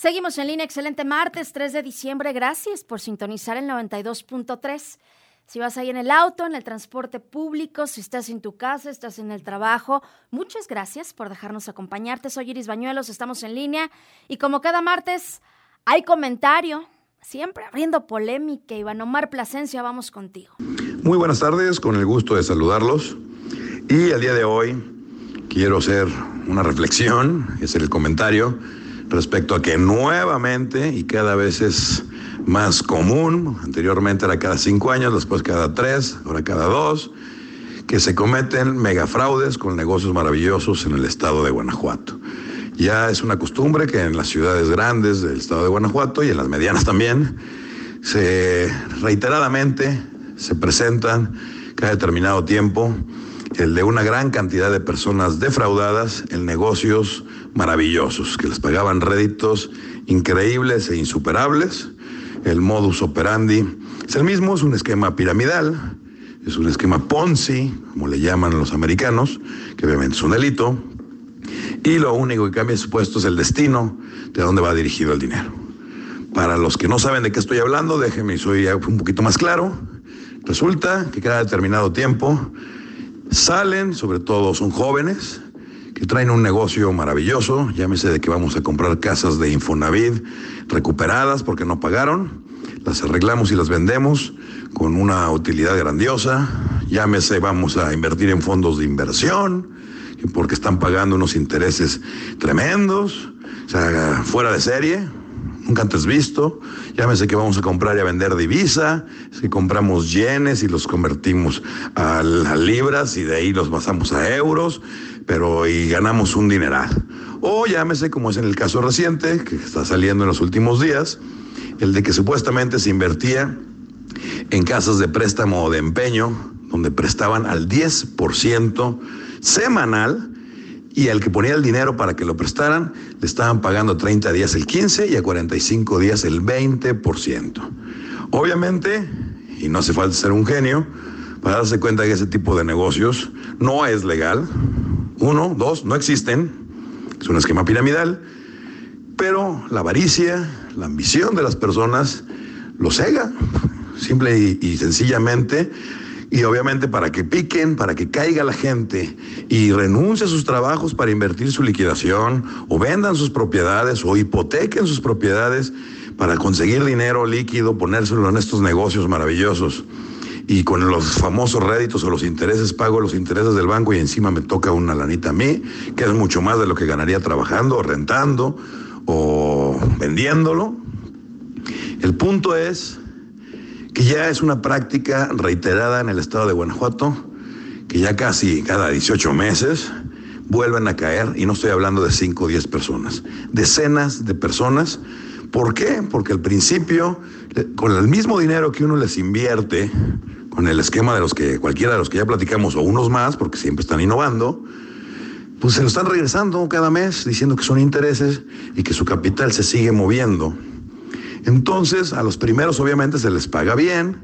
Seguimos en línea, excelente martes 3 de diciembre. Gracias por sintonizar el 92.3. Si vas ahí en el auto, en el transporte público, si estás en tu casa, estás en el trabajo, muchas gracias por dejarnos acompañarte. Soy Iris Bañuelos, estamos en línea y como cada martes hay comentario, siempre abriendo polémica. Iván Omar Plasencia, vamos contigo. Muy buenas tardes, con el gusto de saludarlos. Y el día de hoy quiero hacer una reflexión, hacer el comentario respecto a que nuevamente, y cada vez es más común, anteriormente era cada cinco años, después cada tres, ahora cada dos, que se cometen megafraudes con negocios maravillosos en el estado de Guanajuato. Ya es una costumbre que en las ciudades grandes del estado de Guanajuato y en las medianas también, se reiteradamente se presentan cada determinado tiempo el de una gran cantidad de personas defraudadas en negocios maravillosos, que les pagaban réditos increíbles e insuperables. El modus operandi es el mismo, es un esquema piramidal, es un esquema Ponzi, como le llaman los americanos, que obviamente es un delito, y lo único que cambia, supuesto, es el destino de dónde va dirigido el dinero. Para los que no saben de qué estoy hablando, déjenme, soy un poquito más claro. Resulta que cada determinado tiempo salen, sobre todo son jóvenes, que traen un negocio maravilloso, llámese de que vamos a comprar casas de Infonavit recuperadas porque no pagaron, las arreglamos y las vendemos con una utilidad grandiosa, llámese vamos a invertir en fondos de inversión, porque están pagando unos intereses tremendos, o sea, fuera de serie, nunca antes visto. Llámese que vamos a comprar y a vender divisa, es que compramos yenes y los convertimos a, a, libras y de ahí los pasamos a euros, pero y ganamos un dineral. O llámese, como es en el caso reciente, que está saliendo en los últimos días, el de que supuestamente se invertía en casas de préstamo o de empeño, donde prestaban al 10% semanal y al que ponía el dinero para que lo prestaran, le estaban pagando 30 días el 15 y a 45 días el 20%. Obviamente, y no hace falta ser un genio, para darse cuenta que ese tipo de negocios no es legal. Uno, dos, no existen. Es un esquema piramidal. Pero la avaricia, la ambición de las personas lo cega. Simple y sencillamente y obviamente para que piquen, para que caiga la gente y renuncie a sus trabajos para invertir su liquidación o vendan sus propiedades o hipotequen sus propiedades para conseguir dinero líquido, ponérselo en estos negocios maravillosos. Y con los famosos réditos o los intereses, pago los intereses del banco y encima me toca una lanita a mí, que es mucho más de lo que ganaría trabajando o rentando o vendiéndolo. El punto es que ya es una práctica reiterada en el estado de Guanajuato, que ya casi cada 18 meses vuelven a caer, y no estoy hablando de 5 o 10 personas, decenas de personas. ¿Por qué? Porque al principio, con el mismo dinero que uno les invierte, con el esquema de los que cualquiera de los que ya platicamos o unos más, porque siempre están innovando, pues se lo están regresando cada mes diciendo que son intereses y que su capital se sigue moviendo. Entonces, a los primeros obviamente se les paga bien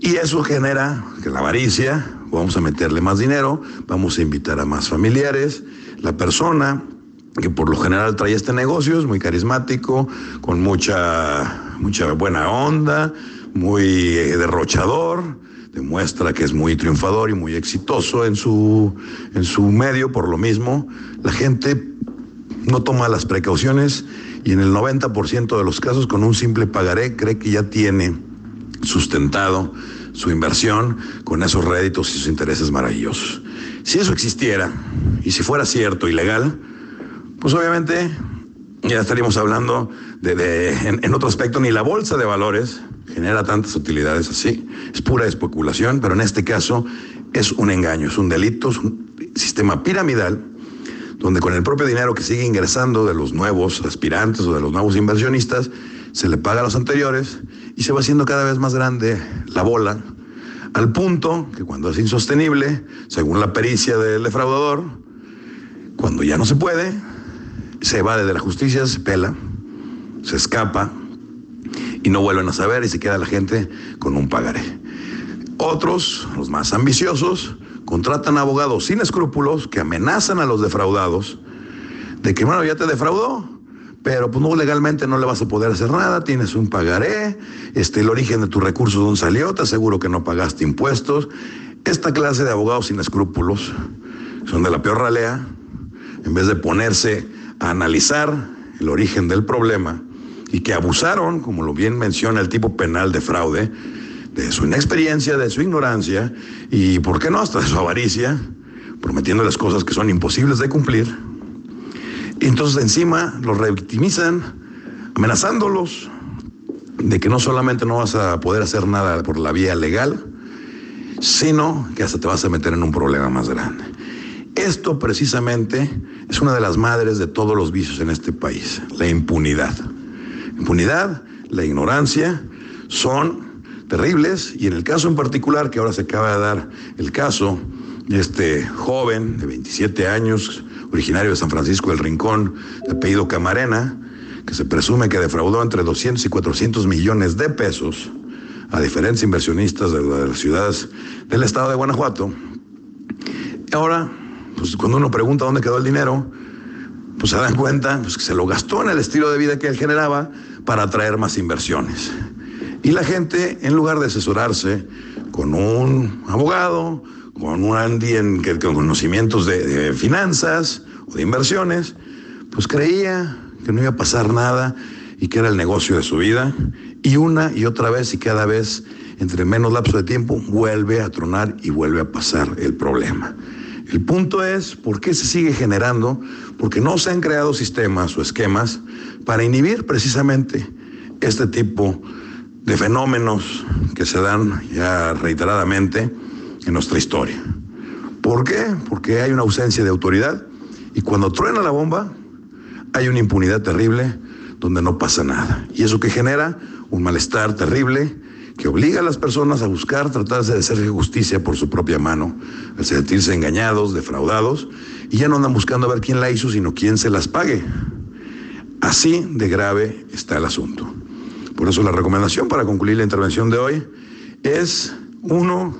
y eso genera que la avaricia, vamos a meterle más dinero, vamos a invitar a más familiares, la persona que por lo general trae este negocio es muy carismático, con mucha, mucha buena onda, muy eh, derrochador, demuestra que es muy triunfador y muy exitoso en su, en su medio, por lo mismo, la gente no toma las precauciones y en el 90% de los casos con un simple pagaré cree que ya tiene sustentado su inversión con esos réditos y sus intereses maravillosos. Si eso existiera y si fuera cierto y legal, pues obviamente ya estaríamos hablando de, en, en, otro aspecto, ni la bolsa de valores genera tantas utilidades así. Es pura especulación, pero en este caso es un engaño, es un delito, es un sistema piramidal donde con el propio dinero que sigue ingresando de los nuevos aspirantes o de los nuevos inversionistas, se le paga a los anteriores y se va haciendo cada vez más grande la bola, al punto que cuando es insostenible, según la pericia del defraudador, cuando ya no se puede, se evade de la justicia, se pela, se escapa y no vuelven a saber y se queda la gente con un pagaré. Otros, los más ambiciosos, contratan abogados sin escrúpulos que amenazan a los defraudados de que, bueno, ya te defraudó, pero pues no legalmente no le vas a poder hacer nada, tienes un pagaré, este, el origen de tus recursos dónde salió, te aseguro que no pagaste impuestos. Esta clase de abogados sin escrúpulos son de la peor ralea, en vez de ponerse a analizar el origen del problema y que abusaron, como lo bien menciona el tipo penal de fraude, de su inexperiencia, de su ignorancia y, ¿por qué no?, hasta de su avaricia, prometiéndoles cosas que son imposibles de cumplir. Entonces encima los revictimizan, amenazándolos de que no solamente no vas a poder hacer nada por la vía legal, sino que hasta te vas a meter en un problema más grande. Esto precisamente es una de las madres de todos los vicios en este país, la impunidad. Impunidad, la ignorancia, son terribles y en el caso en particular que ahora se acaba de dar el caso de este joven de 27 años, originario de San Francisco del Rincón, de apellido Camarena, que se presume que defraudó entre 200 y 400 millones de pesos a diferentes inversionistas de las ciudades del estado de Guanajuato. Ahora, pues cuando uno pregunta dónde quedó el dinero, pues se dan cuenta pues, que se lo gastó en el estilo de vida que él generaba para atraer más inversiones. Y la gente, en lugar de asesorarse con un abogado, con un Andy con conocimientos de, de finanzas o de inversiones, pues creía que no iba a pasar nada y que era el negocio de su vida. Y una y otra vez y cada vez, entre menos lapso de tiempo, vuelve a tronar y vuelve a pasar el problema. El punto es, ¿por qué se sigue generando? Porque no se han creado sistemas o esquemas para inhibir precisamente este tipo de fenómenos que se dan ya reiteradamente en nuestra historia. ¿Por qué? Porque hay una ausencia de autoridad y cuando truena la bomba hay una impunidad terrible donde no pasa nada. Y eso que genera un malestar terrible que obliga a las personas a buscar tratarse de hacer justicia por su propia mano, a sentirse engañados, defraudados, y ya no andan buscando a ver quién la hizo, sino quién se las pague. Así de grave está el asunto. Por eso la recomendación para concluir la intervención de hoy es, uno,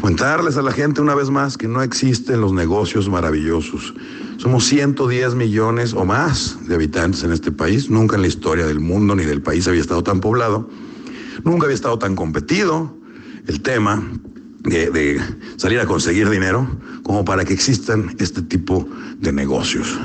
contarles a la gente una vez más que no existen los negocios maravillosos. Somos 110 millones o más de habitantes en este país. Nunca en la historia del mundo ni del país había estado tan poblado. Nunca había estado tan competido el tema de, de, salir a conseguir dinero como para que existan este tipo de negocios.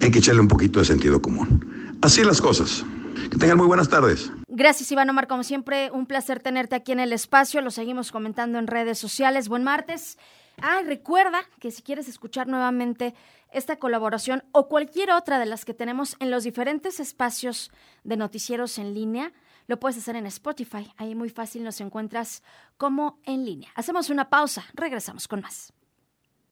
Hay que echarle un poquito de sentido común. Así las cosas. Que tengan muy buenas tardes. Gracias, Iván Omar. Como siempre, un placer tenerte aquí en el espacio. Lo seguimos comentando en redes sociales. Buen martes. Ah, recuerda que si quieres escuchar nuevamente esta colaboración o cualquier otra de las que tenemos en los diferentes espacios de noticieros en línea, lo puedes hacer en Spotify. Ahí muy fácil nos encuentras como en línea. Hacemos una pausa. Regresamos con más.